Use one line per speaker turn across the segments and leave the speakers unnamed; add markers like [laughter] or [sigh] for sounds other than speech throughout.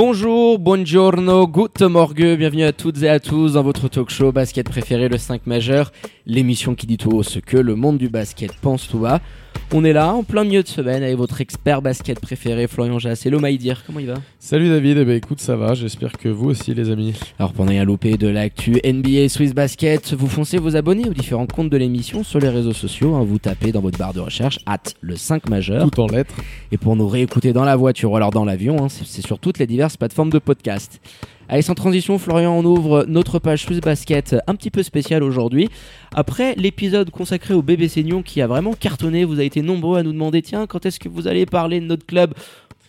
Bonjour, buongiorno, good morgue, bienvenue à toutes et à tous dans votre talk show basket préféré, le 5 majeur, l'émission qui dit tout haut ce que le monde du basket pense tout bas. On est là en plein milieu de semaine avec votre expert basket préféré, Florian Jass. Hello Maïdir, comment il va?
Salut David, eh ben, écoute ça va, j'espère que vous aussi les amis.
Alors pendant un loupé de l'actu NBA Swiss Basket, vous foncez vous abonner aux différents comptes de l'émission sur les réseaux sociaux, hein. vous tapez dans votre barre de recherche at le 5 majeur.
Tout en lettres.
Et pour nous réécouter dans la voiture ou alors dans l'avion, hein, c'est c'est sur toutes les diverses plateformes de podcast. Allez, sans transition, Florian, on ouvre notre page Swiss Basket un petit peu spéciale aujourd'hui. Après l'épisode consacré au BBC Nyon qui a vraiment cartonné, vous avez été nombreux à nous demander tiens, quand est-ce que vous allez parler de notre club?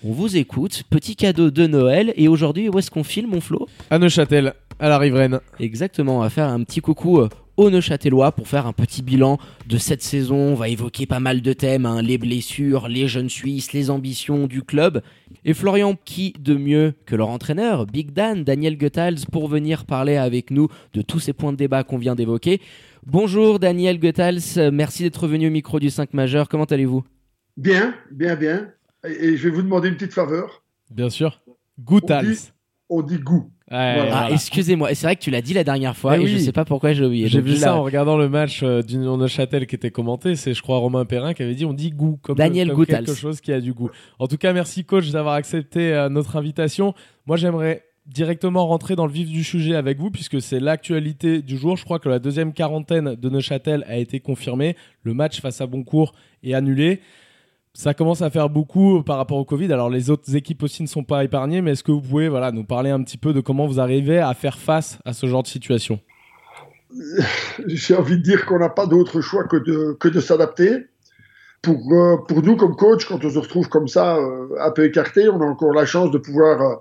On vous écoute, petit cadeau de Noël. Et aujourd'hui, où est-ce qu'on filme, mon Flo?
À Neuchâtel, à la riveraine.
Exactement, on va faire un petit coucou aux Neuchâtelois pour faire un petit bilan de cette saison. On va évoquer pas mal de thèmes, hein, les blessures, les jeunes Suisses, les ambitions du club. Et Florian, qui de mieux que leur entraîneur, Big Dan, Daniel Goethals, pour venir parler avec nous de tous ces points de débat qu'on vient d'évoquer. Bonjour Daniel Goethals, merci d'être venu au micro du 5 majeur, comment allez-vous?
Bien, bien, bien. Et, je vais vous demander une petite faveur.
Bien sûr.
Dit, on dit goût.
Ouais,
Voilà.
Ah,
voilà.
excusez-moi, c'est vrai que tu l'as dit la dernière fois
Eh
et je sais pas pourquoi j'ai oublié.
J'ai vu ça en regardant le match euh, d'Union Neuchâtel qui était commenté. C'est, je crois, Romain Perrin qui avait dit on dit goût. Comme,
Daniel
comme
Goethals.
quelque chose qui a du goût. En tout cas, merci coach d'avoir accepté euh, notre invitation. Moi, j'aimerais directement rentrer dans le vif du sujet avec vous puisque c'est l'actualité du jour. Je crois que la deuxième quarantaine de Neuchâtel a été confirmée. Le match face à Boncourt est annulé. Ça commence à faire beaucoup par rapport au Covid. Alors les autres équipes aussi ne sont pas épargnées, mais est-ce que vous pouvez voilà, nous parler un petit peu de comment vous arrivez à faire face à ce genre de situation? [laughs]
J'ai envie de dire qu'on n'a pas d'autre choix que de, que de s'adapter. Pour, euh, pour nous, comme coach, quand on se retrouve comme ça, euh, un peu écarté, on a encore la chance de pouvoir euh,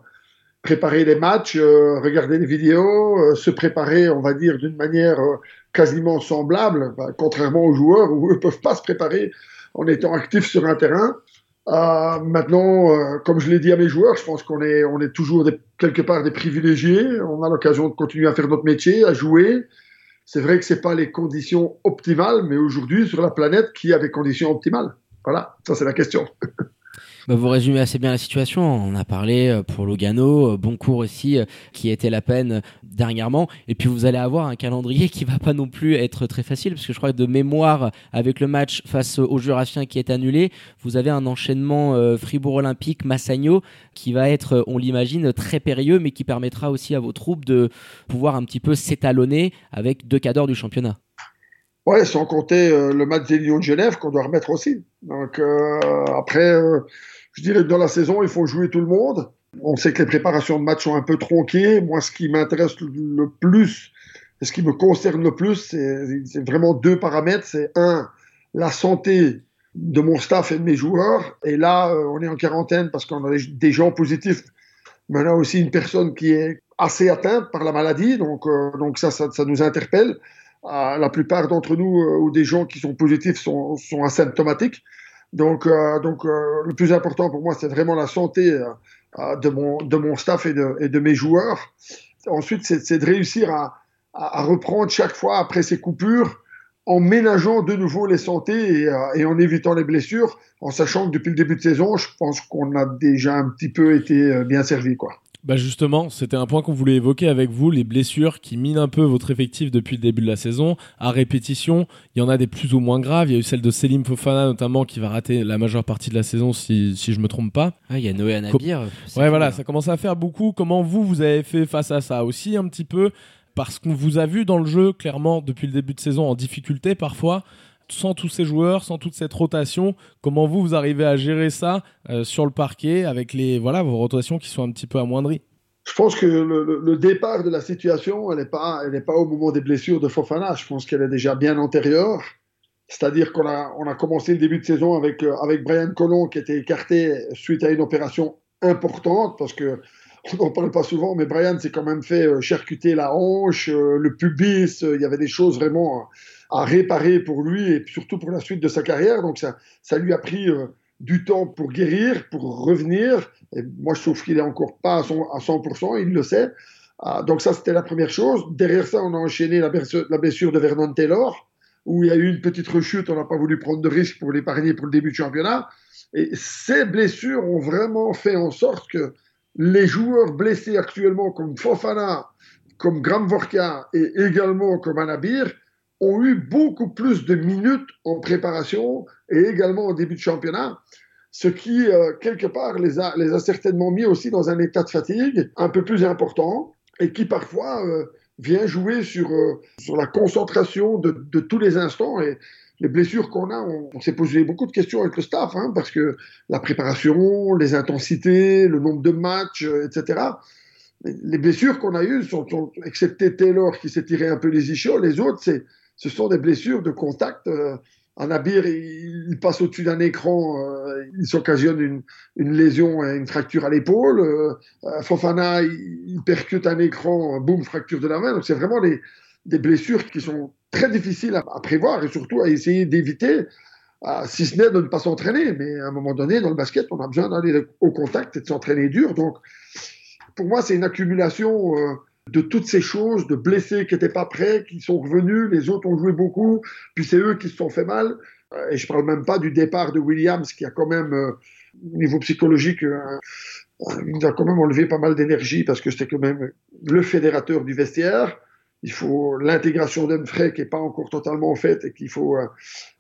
préparer les matchs, regarder les vidéos, se préparer, on va dire, d'une manière quasiment semblable, contrairement aux joueurs où eux ne peuvent pas se préparer en étant actifs sur un terrain. Euh, maintenant, euh, comme je l'ai dit à mes joueurs, je pense qu'on est, on est toujours quelque part des privilégiés. On a l'occasion de continuer à faire notre métier, à jouer. C'est vrai que c'est pas les conditions optimales, mais aujourd'hui, sur la planète, qui a des conditions optimales Voilà, ça c'est la question. [laughs]
Bah, vous résumez assez bien la situation. On a parlé euh, pour Logano, euh, Boncourt aussi, euh, qui a été la peine dernièrement. Et puis vous allez avoir un calendrier qui va pas non plus être très facile, parce que je crois que de mémoire, avec le match face aux Jurassiens qui est annulé, vous avez un enchaînement Fribourg Olympique, Massagno, qui va être, on l'imagine, très périlleux, mais qui permettra aussi à vos troupes de pouvoir un petit peu s'étalonner avec deux cadors du championnat.
Ouais, sans compter le match des Lions de Genève qu'on doit remettre aussi. Donc euh, après, euh, je dirais que dans la saison, il faut jouer tout le monde. On sait que les préparations de match sont un peu tronquées. Moi, ce qui m'intéresse le- plus, ce qui me concerne le plus, c'est vraiment deux paramètres. C'est un, la santé de mon staff et de mes joueurs. Et là, euh, on est en quarantaine parce qu'on a des- gens positifs, mais on a aussi une personne qui est assez atteinte par la maladie. Donc, euh, donc ça, ça, nous interpelle. Euh, la plupart d'entre nous ou des gens qui sont positifs sont asymptomatiques. Donc, euh, donc euh, le plus important pour moi, c'est vraiment la santé euh, euh, de, mon, de mon staff et de, et de mes joueurs. Ensuite, c'est de réussir à, à, reprendre chaque fois après ces coupures en ménageant de nouveau les santé et, euh, et en évitant les blessures, en sachant que depuis le début de saison, je pense qu'on a déjà un petit peu été euh, bien servi. Quoi.
Bah justement, c'était un point qu'on voulait évoquer avec vous, les blessures qui minent un peu votre effectif depuis le début de la saison. À répétition, il y en a des plus ou moins graves. Il y a eu celle de Selim Fofana notamment qui va rater la majeure partie de la saison si, si je me trompe pas.
Ah, il y a Noé Anabir.
Ouais, voilà,
là.
ça commence à faire beaucoup. Comment vous, vous avez fait face à ça aussi un petit peu? Parce qu'on vous a vu dans le jeu, clairement, depuis le début de saison, en difficulté parfois. Sans tous ces joueurs, sans toute cette rotation, comment vous, vous arrivez à gérer ça euh, sur le parquet avec les, voilà, vos rotations qui sont un petit peu amoindries?
Je pense que le, départ de la situation, elle n'est pas, pas au moment des blessures de Fofana. Je pense qu'elle est déjà bien antérieure. C'est-à-dire qu'on a, on a commencé le début de saison avec, euh, avec Brian Colon qui était écarté suite à une opération importante parce que [laughs] on n'en parle pas souvent, mais Brian s'est quand même fait euh, charcuter la hanche, le pubis, il y avait des choses vraiment à réparer pour lui et surtout pour la suite de sa carrière. Donc ça, ça lui a pris du temps pour guérir, pour revenir. Et moi, je trouve qu'il est encore pas à, 100%, il le sait. Ah, donc ça, c'était la première chose. Derrière ça, on a enchaîné la blessure de Vernon Taylor, où il y a eu une petite rechute, on n'a pas voulu prendre de risque pour l'épargner pour le début du championnat. Et ces blessures ont vraiment fait en sorte que les joueurs blessés actuellement, comme Fofana, comme Graham Vorka et également comme Anabir, ont eu beaucoup plus de minutes en préparation et également au début de championnat, ce qui, euh, quelque part, les a, certainement mis aussi dans un état de fatigue un peu plus important et qui parfois euh, vient jouer sur, euh, sur la concentration de, tous les instants. Et les blessures qu'on a, on, s'est posé beaucoup de questions avec le staff, hein, parce que la préparation, les intensités, le nombre de matchs, etc. Les blessures qu'on a eues, sont, excepté Taylor qui s'est tiré un peu les ischios, les autres, c'est ce sont des blessures de contact. Euh, un Abir, il, passe au-dessus d'un écran, euh, il s'occasionne une, une, lésion, une fracture à l'épaule. Euh, Fofana, il, percute un écran, boum, fracture de la main. Donc c'est vraiment des, blessures qui sont très difficiles à, prévoir et surtout à essayer d'éviter, si ce n'est de ne pas s'entraîner. Mais à un moment donné, dans le basket, on a besoin d'aller au contact et de s'entraîner dur. Donc pour moi, c'est une accumulation de toutes ces choses, de blessés qui n'étaient pas prêts, qui sont revenus, les autres ont joué beaucoup, puis c'est eux qui se sont fait mal. Euh, et je parle même pas du départ de Williams, qui a quand même, euh, au niveau psychologique, euh, il a quand même enlevé pas mal d'énergie parce que c'était quand même le fédérateur du vestiaire. Il faut l'intégration d'Humphrey qui n'est pas encore totalement faite et qu'il faut,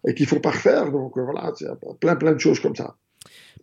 et qu'il faut parfaire. Donc voilà, plein plein de choses comme ça.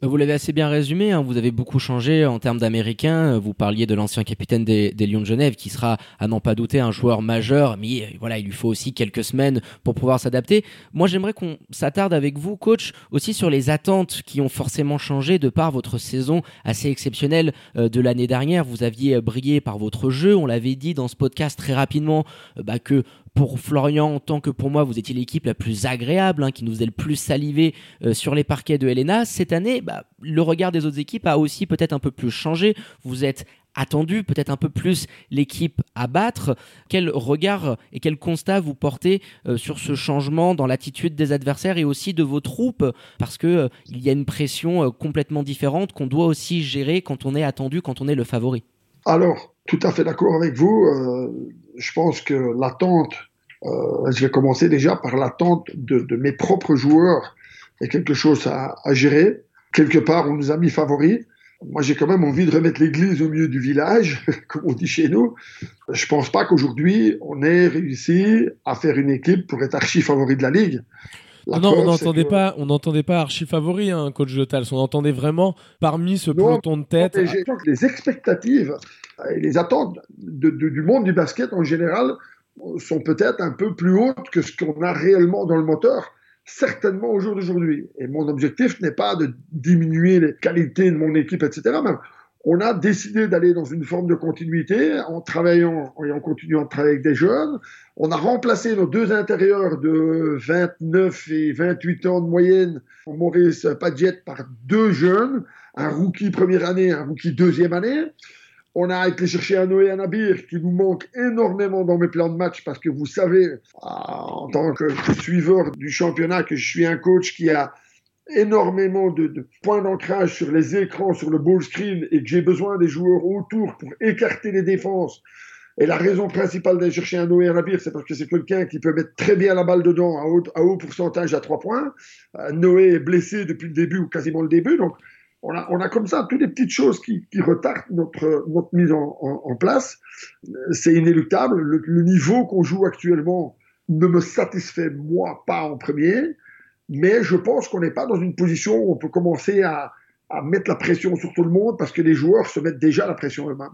Bah, vous l'avez assez bien résumé, hein. vous avez beaucoup changé en termes d'Américains. Vous parliez de l'ancien capitaine des, Lions de Genève qui sera, à n'en pas douter, un joueur majeur, mais euh, voilà, il lui faut aussi quelques semaines pour pouvoir s'adapter. Moi, j'aimerais qu'on s'attarde avec vous, coach, aussi sur les attentes qui ont forcément changé de par votre saison assez exceptionnelle euh, de l'année dernière. Vous aviez brillé par votre jeu, on l'avait dit dans ce podcast très rapidement, euh, bah, que pour Florian, tant que pour moi, vous étiez l'équipe la plus agréable, hein, qui nous faisait le plus saliver euh, sur les parquets de Helena. Cette année, bah, le regard des autres équipes a aussi peut-être un peu plus changé. Vous êtes attendu, peut-être un peu plus l'équipe à battre. Quel regard et quel constat vous portez euh, sur ce changement dans l'attitude des adversaires et aussi de vos troupes? Parce que euh, il y a une pression complètement différente qu'on doit aussi gérer quand on est attendu, quand on est le favori.
Alors, tout à fait d'accord avec vous je pense que l'attente, euh, je vais commencer déjà par l'attente de, mes propres joueurs, est quelque chose à, gérer. Quelque part, on nous a mis favoris. Moi, j'ai quand même envie de remettre l'église au milieu du village, [laughs] comme on dit chez nous. Je pense pas qu'aujourd'hui, on ait réussi à faire une équipe pour être archi favori de la Ligue.
Non, on n'entendait pas, on n'entendait pas archi favori, hein, coach de Tals. On entendait vraiment parmi ce peloton de tête.
Les expectatives et les attentes du monde du basket en général sont peut-être un peu plus hautes que ce qu'on a réellement dans le moteur, certainement au jour d'aujourd'hui. Et mon objectif n'est pas de diminuer les qualités de mon équipe, etc. Mais on a décidé d'aller dans une forme de continuité en travaillant et en continuant de travailler avec des jeunes. On a remplacé nos deux intérieurs de 29 et 28 ans de moyenne, Maurice Padgett, par deux jeunes, un rookie première année, un rookie deuxième année. On a été chercher un Noé Anabir qui nous manque énormément dans mes plans de match parce que vous savez, ah, en tant que suiveur du championnat, que je suis un coach qui a énormément de, points d'ancrage sur les écrans, sur le ball screen et que j'ai besoin des joueurs autour pour écarter les défenses. Et la raison principale d'aller chercher un Noé Anabir, c'est parce que c'est quelqu'un qui peut mettre très bien la balle dedans à haut, à haut pourcentage à trois points. Euh, Noé est blessé depuis le début ou quasiment le début, donc on a, comme ça toutes les petites choses qui, retardent notre, mise en, place. C'est inéluctable. Le, niveau qu'on joue actuellement ne me satisfait, moi, pas en premier. Mais je pense qu'on n'est pas dans une position où on peut commencer à, mettre la pression sur tout le monde parce que les joueurs se mettent déjà la pression eux-mêmes.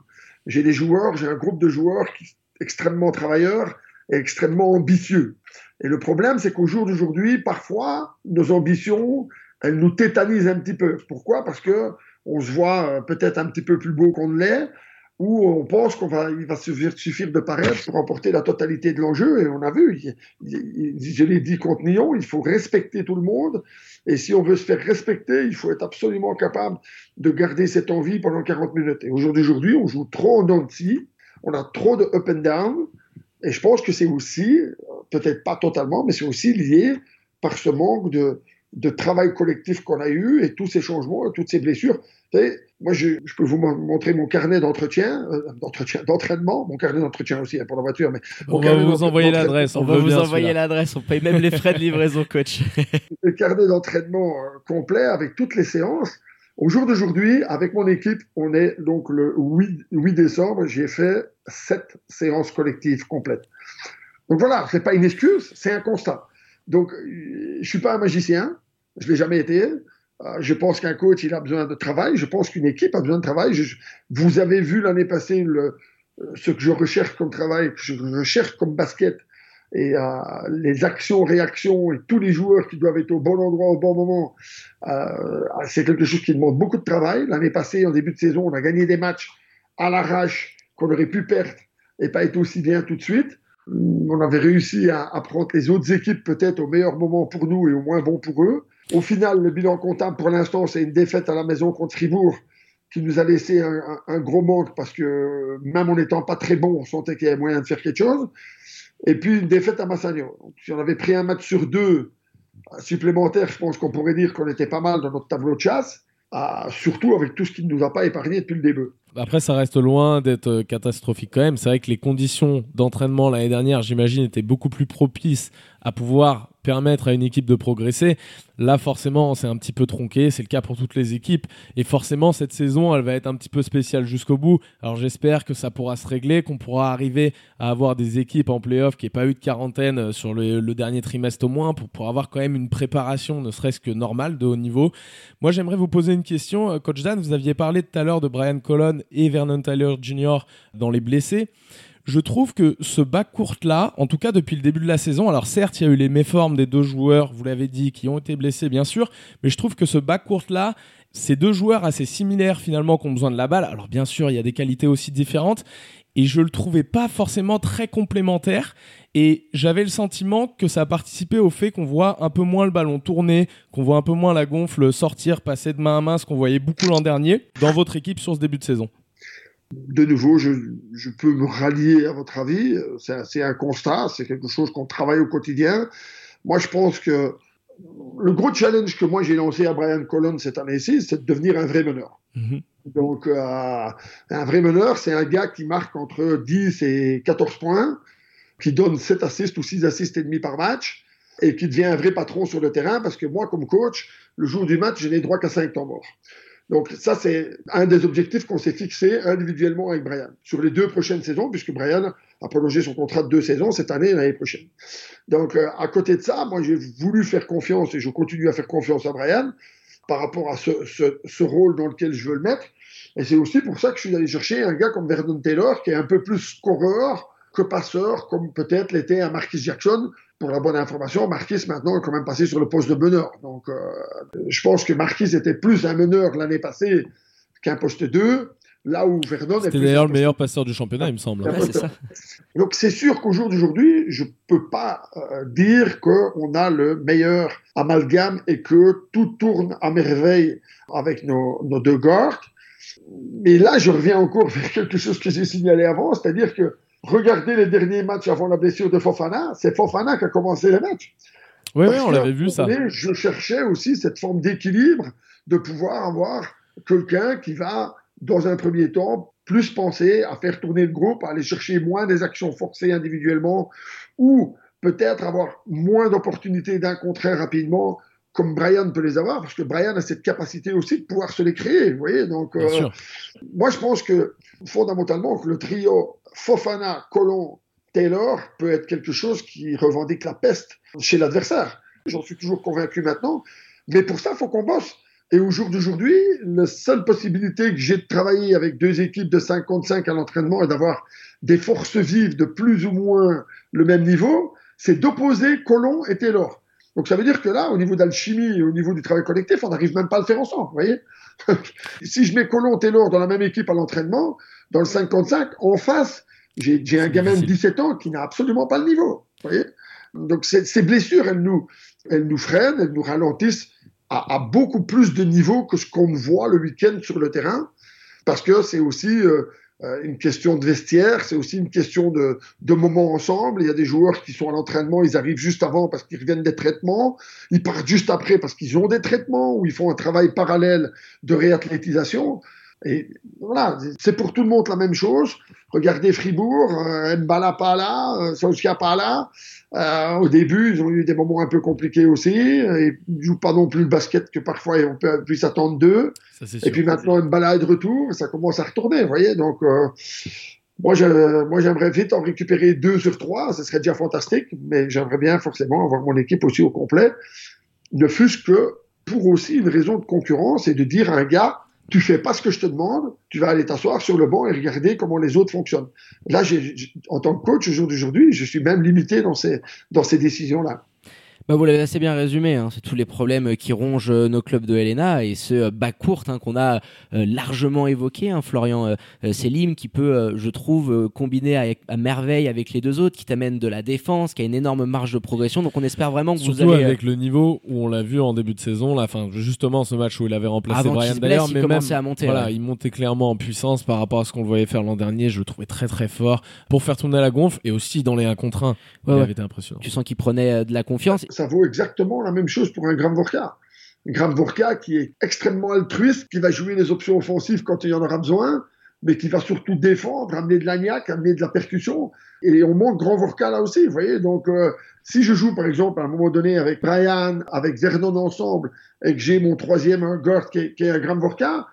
J'ai des joueurs, j'ai un groupe de joueurs qui extrêmement travailleurs et extrêmement ambitieux. Et le problème, c'est qu'au jour d'aujourd'hui, parfois, nos ambitions, elle nous tétanise un petit peu. Pourquoi? Parce que on se voit euh, peut-être un petit peu plus beau qu'on ne l'est, où on pense qu'on va, va suffire de paraître pour emporter la totalité de l'enjeu. Et on a vu, je l'ai dit contre il faut respecter tout le monde. Et si on veut se faire respecter, il faut être absolument capable de garder cette envie pendant 40 minutes. Et aujourd'hui, on joue trop en anti, on a trop de up and down. Et je pense que c'est aussi, peut-être pas totalement, mais c'est aussi lié par ce manque de, de travail collectif qu'on a eu et tous ces changements, et toutes ces blessures. Vous savez, moi, je, je, peux vous montrer mon carnet d'entretien, euh, d'entretien, d'entraînement, mon carnet d'entretien aussi hein, pour la voiture. Mais
on va vous envoyer l'adresse.
On, va vous envoyer l'adresse. On paye même les frais de livraison, coach. [laughs]
le carnet d'entraînement euh, complet avec toutes les séances. Au jour d'aujourd'hui, avec mon équipe, on est donc le 8, 8 décembre. J'ai fait sept séances collectives complètes. Donc voilà, c'est pas une excuse, c'est un constat. Donc, je suis pas un magicien, je l'ai jamais été. Euh, je pense qu'un coach, il a besoin de travail. Je pense qu'une équipe a besoin de travail. vous avez vu l'année passée le, ce que je recherche comme travail, que je recherche comme basket, et euh, les actions, réactions et tous les joueurs qui doivent être au bon endroit au bon moment, euh, c'est quelque chose qui demande beaucoup de travail. L'année passée, en début de saison, on a gagné des matchs à l'arrache qu'on aurait pu perdre et pas être aussi bien tout de suite. On avait réussi à, prendre les autres équipes peut-être au meilleur moment pour nous et au moins bon pour eux. Au final, le bilan comptable pour l'instant, c'est une défaite à la maison contre Fribourg qui nous a laissé un, gros manque parce que même en n'étant pas très bon, on sentait qu'il y avait moyen de faire quelque chose. Et puis une défaite à Massagno. si on avait pris un match sur deux supplémentaire, je pense qu'on pourrait dire qu'on était pas mal dans notre tableau de chasse, surtout avec tout ce qui ne nous a pas épargné depuis le début.
Après, ça reste loin d'être euh, catastrophique quand même. C'est vrai que les conditions d'entraînement l'année dernière, j'imagine, étaient beaucoup plus propices à pouvoir permettre à une équipe de progresser. Là, forcément, c'est un petit peu tronqué. C'est le cas pour toutes les équipes. Et forcément, cette saison, elle va être un petit peu spéciale jusqu'au bout. Alors, j'espère que ça pourra se régler, qu'on pourra arriver à avoir des équipes en playoff qui n'aient pas eu de quarantaine euh, sur le, dernier trimestre au moins, pour, pour avoir quand même une préparation, ne serait-ce que normale, de haut niveau. Moi, j'aimerais vous poser une question. Euh, Coach Dan, vous aviez parlé tout à l'heure de Brian Colon et Vernon Tyler Jr. dans les blessés je trouve que ce court là, en tout cas depuis le début de la saison, alors certes, il y a eu les méformes des deux joueurs, vous l'avez dit, qui ont été blessés, bien sûr, mais je trouve que ce court là, ces deux joueurs assez similaires finalement qui ont besoin de la balle, alors bien sûr, il y a des qualités aussi différentes, et je le trouvais pas forcément très complémentaire. Et j'avais le sentiment que ça a participé au fait qu'on voit un peu moins le ballon tourner, qu'on voit un peu moins la gonfle sortir, passer de main à main, ce qu'on voyait beaucoup l'an dernier dans votre équipe sur ce début de saison
de nouveau, je, peux me rallier à votre avis. C'est un constat, c'est quelque chose qu'on travaille au quotidien. Moi, je pense que le gros challenge que moi j'ai lancé à Brian Collins cette année-ci, c'est de devenir un vrai meneur. Mm-hmm. Donc, euh, un vrai meneur, c'est un gars qui marque entre 10 et 14 points, qui donne 7 assists ou 6 assists et demi par match, et qui devient un vrai patron sur le terrain, parce que moi, comme coach, le jour du match, je n'ai droit qu'à 5 temps morts. Donc ça, c'est un des objectifs qu'on s'est fixé individuellement avec Brian sur les deux prochaines saisons, puisque Brian a prolongé son contrat de deux saisons cette année et l'année prochaine. Donc euh, à côté de ça, moi j'ai voulu faire confiance et je continue à faire confiance à Brian par rapport à ce, ce, ce rôle dans lequel je veux le mettre. Et c'est aussi pour ça que je suis allé chercher un gars comme Vernon Taylor, qui est un peu plus scoreur que passeur, comme peut-être l'était un Marquis Jackson, pour la bonne information, Marquis maintenant est quand même passé sur le poste de meneur. Donc, euh, je pense que Marquis était plus un meneur l'année passée qu'un poste 2. Là où Vernon
C'était d'ailleurs le meilleur passeur du championnat, il me semble.
ça. [laughs]
Donc c'est sûr qu'au jour d'aujourd'hui, je peux pas euh, dire qu'on a le meilleur amalgame et que tout tourne à merveille avec nos, nos deux gardes. Mais là, je reviens encore [laughs] vers quelque chose que j'ai signalé avant, c'est-à-dire que Regardez les derniers matchs avant la blessure de Fofana. C'est Fofana qui a commencé les matchs.
Oui, oui on l'avait vu ça.
Je cherchais aussi cette forme d'équilibre de pouvoir avoir quelqu'un qui va, dans un premier temps, plus penser à faire tourner le groupe, à aller chercher moins des actions forcées individuellement, ou peut-être avoir moins d'opportunités d'un contre rapidement, comme Brian peut les avoir, parce que Brian a cette capacité aussi de pouvoir se les créer. Vous voyez, donc euh, moi je pense que fondamentalement que le trio Fofana, Colon, Taylor peut être quelque chose qui revendique la peste chez l'adversaire. J'en suis toujours convaincu maintenant. Mais pour ça, il faut qu'on bosse. Et au jour d'aujourd'hui, la seule possibilité que j'ai de travailler avec deux équipes de 55 à l'entraînement et d'avoir des forces vives de plus ou moins le même niveau, c'est d'opposer Colon et Taylor. Donc ça veut dire que là, au niveau d'alchimie au niveau du travail collectif, on n'arrive même pas à le faire ensemble. Vous voyez [laughs] si je mets Colon et Taylor dans la même équipe à l'entraînement, dans le 55, en face, j'ai un gamin de 17 ans qui n'a absolument pas le niveau. voyez Donc ces blessures, elles nous, elles nous freinent, elles nous ralentissent à, à beaucoup plus de niveau que ce qu'on voit le week-end sur le terrain, parce que c'est aussi euh, une question de vestiaire, c'est aussi une question de, de moments ensemble. Il y a des joueurs qui sont à l'entraînement, ils arrivent juste avant parce qu'ils reviennent des traitements, ils partent juste après parce qu'ils ont des traitements ou ils font un travail parallèle de réathlétisation. Et voilà, c'est pour tout le monde la même chose. Regardez Fribourg, euh, Mbala pas là, euh, pas là. Euh, au début, ils ont eu des moments un peu compliqués aussi. Ils ne jouent pas non plus le basket que parfois on peut, puisse attendre d'eux. Et puis maintenant, Mbala est de retour, et ça commence à retourner, vous voyez. Donc, euh, moi, j'aimerais vite en récupérer deux sur trois. Ce serait déjà fantastique, mais j'aimerais bien forcément avoir mon équipe aussi au complet. Ne fût-ce que pour aussi une raison de concurrence et de dire à un gars, tu fais pas ce que je te demande, tu vas aller t'asseoir sur le banc et regarder comment les autres fonctionnent. Là, en tant que coach au jour d'aujourd'hui, je suis même limité dans ces, dans ces décisions-là.
Bah, vous l'avez assez bien résumé, hein. c'est tous les problèmes qui rongent euh, nos clubs de Helena et ce euh, bas court hein, qu'on a euh, largement évoqué, hein, Florian Selim, qui peut, je trouve, combiner à merveille avec les deux autres, qui t'amène de la défense, qui a une énorme marge de progression. Donc on espère vraiment que
vous
allez.
avec le niveau où on l'a vu en début de saison, là, fin, justement ce match où il avait remplacé Brian d'ailleurs, mais même,
à monter.
Voilà, il montait clairement en puissance par rapport à ce qu'on le voyait faire l'an dernier. Je le trouvais très très fort pour faire tourner la gonfle et aussi dans les 1 contre 1. il avait été impressionnant.
Tu sens qu'il prenait de la confiance.
Ça vaut exactement la même chose pour un Grand Vorka. Un Grand Vorka qui est extrêmement altruiste, qui va jouer les options offensives quand il y en aura besoin, mais qui va surtout défendre, amener de l'agnac, amener de la percussion. Et on manque Grand Vorka là aussi, vous voyez. Donc, euh, si je joue, par exemple, à un moment donné avec Brian, avec Vernon ensemble, et que j'ai mon troisième un guard qui est, un Grand Vorka,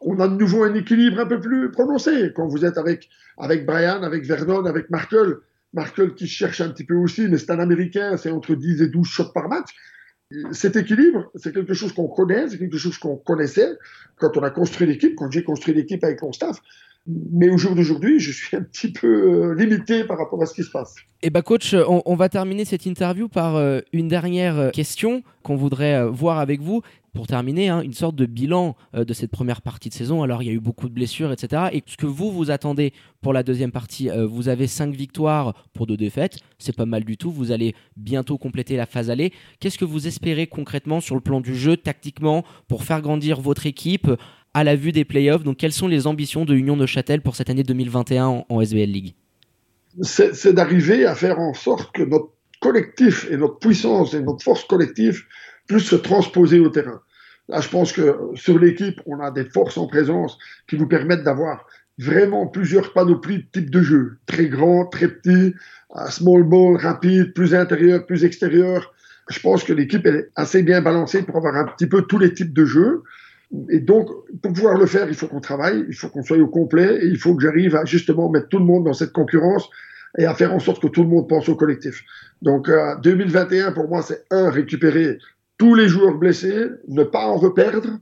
on a de nouveau un équilibre un peu plus prononcé. Quand vous êtes avec, avec Brian, avec Vernon, avec Markel, Markel qui cherche un petit peu aussi, mais c'est un Américain, c'est entre 10 et 12 shots par match. Cet équilibre, c'est quelque chose qu'on connaît, c'est quelque chose qu'on connaissait quand on a construit l'équipe, quand j'ai construit l'équipe avec mon staff. Mais au jour d'aujourd'hui, je suis un petit peu euh, limité par rapport à ce qui se passe.
Et eh bah coach, on, on, va terminer cette interview par euh, une dernière euh, question qu'on voudrait voir avec vous pour terminer, hein, une sorte de bilan euh, de cette première partie de saison. Alors, il y a eu beaucoup de blessures, etc. Et ce que vous, vous attendez pour la deuxième partie, euh, vous avez cinq victoires pour deux défaites. C'est pas mal du tout. Vous allez bientôt compléter la phase aller. Qu'est-ce que vous espérez concrètement sur le plan du jeu, tactiquement, pour faire grandir votre équipe à la vue des playoffs? Donc, quelles sont les ambitions de Union de Châtel pour cette année 2021 en, en SBL League?
C'est d'arriver à faire en sorte que notre collectif et notre puissance et notre force collective plus se transposer au terrain. Là, je pense que sur l'équipe, on a des forces en présence qui nous permettent d'avoir vraiment plusieurs panoplies de types de jeux. Très grand, très petit, small ball, rapide, plus intérieur, plus extérieur. Je pense que l'équipe est assez bien balancée pour avoir un petit peu tous les types de jeux. Et donc, pour pouvoir le faire, il faut qu'on travaille, il faut qu'on soit au complet, et il faut que j'arrive à justement mettre tout le monde dans cette concurrence et à faire en sorte que tout le monde pense au collectif. Donc, 2021, euh, pour moi, c'est un, récupérer tous les joueurs blessés, ne pas en reperdre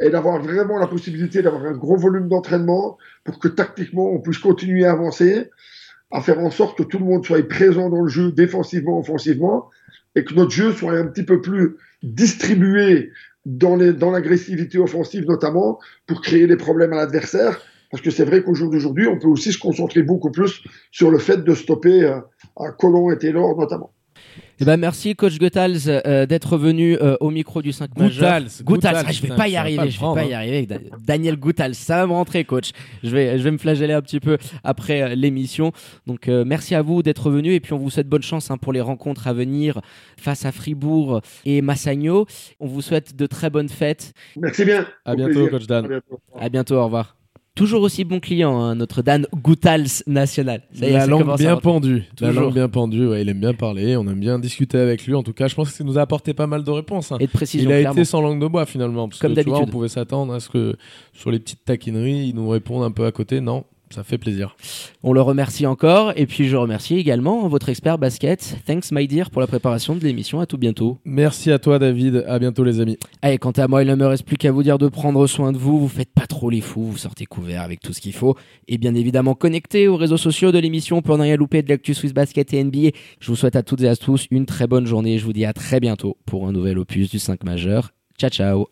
et d'avoir vraiment la possibilité d'avoir un gros volume d'entraînement pour que tactiquement on puisse continuer à avancer, à faire en sorte que tout le monde soit présent dans le jeu défensivement, offensivement et que notre jeu soit un petit peu plus distribué dans l'agressivité offensive notamment pour créer des problèmes à l'adversaire. Parce que c'est vrai qu'au jour d'aujourd'hui, on peut aussi se concentrer beaucoup plus sur le fait de stopper euh, Colomb et Taylor notamment.
Eh ben merci coach Goethals euh, d'être venu euh, au micro du 5 majeur. Goethals, ah, je vais pas y arriver, je vais pas y hein. arriver. Daniel Goethals, ça va me rentrer coach. Je vais je vais me flageller un petit peu après euh, l'émission. Donc merci à vous d'être venu et puis on vous souhaite bonne chance hein, pour les rencontres à venir face à Fribourg et Massagno. On vous souhaite de très bonnes fêtes.
Merci bien.
À bientôt coach Dan.
À bientôt, au revoir. Toujours aussi bon client, hein, notre Dan Goutals national.
la langue bien pendue. La langue bien pendue, ouais, il aime bien parler, on aime bien discuter avec lui. En tout cas, je pense que ça nous a apporté pas mal de réponses. Hein.
Et de précision.
Il
a
été sans langue de bois finalement. Parce
Comme
que, tu vois, on pouvait s'attendre à ce que sur les petites taquineries, il nous réponde un peu à côté. Non, ça fait plaisir.
On le remercie encore et puis je remercie également votre expert basket. Thanks my dear pour la préparation de l'émission. À tout bientôt.
Merci à toi David. À bientôt les amis.
Allez, quant à moi, il ne me reste plus qu'à vous dire de prendre soin de vous. Vous faites pas trop les fous. Vous sortez couvert avec tout ce qu'il faut et bien évidemment connecté aux réseaux sociaux de l'émission pour ne rien louper de l'actu Swiss Basket et NBA. Je vous souhaite à toutes et à tous une très bonne journée. Je vous dis à très bientôt pour un nouvel opus du 5 majeur. Ciao ciao.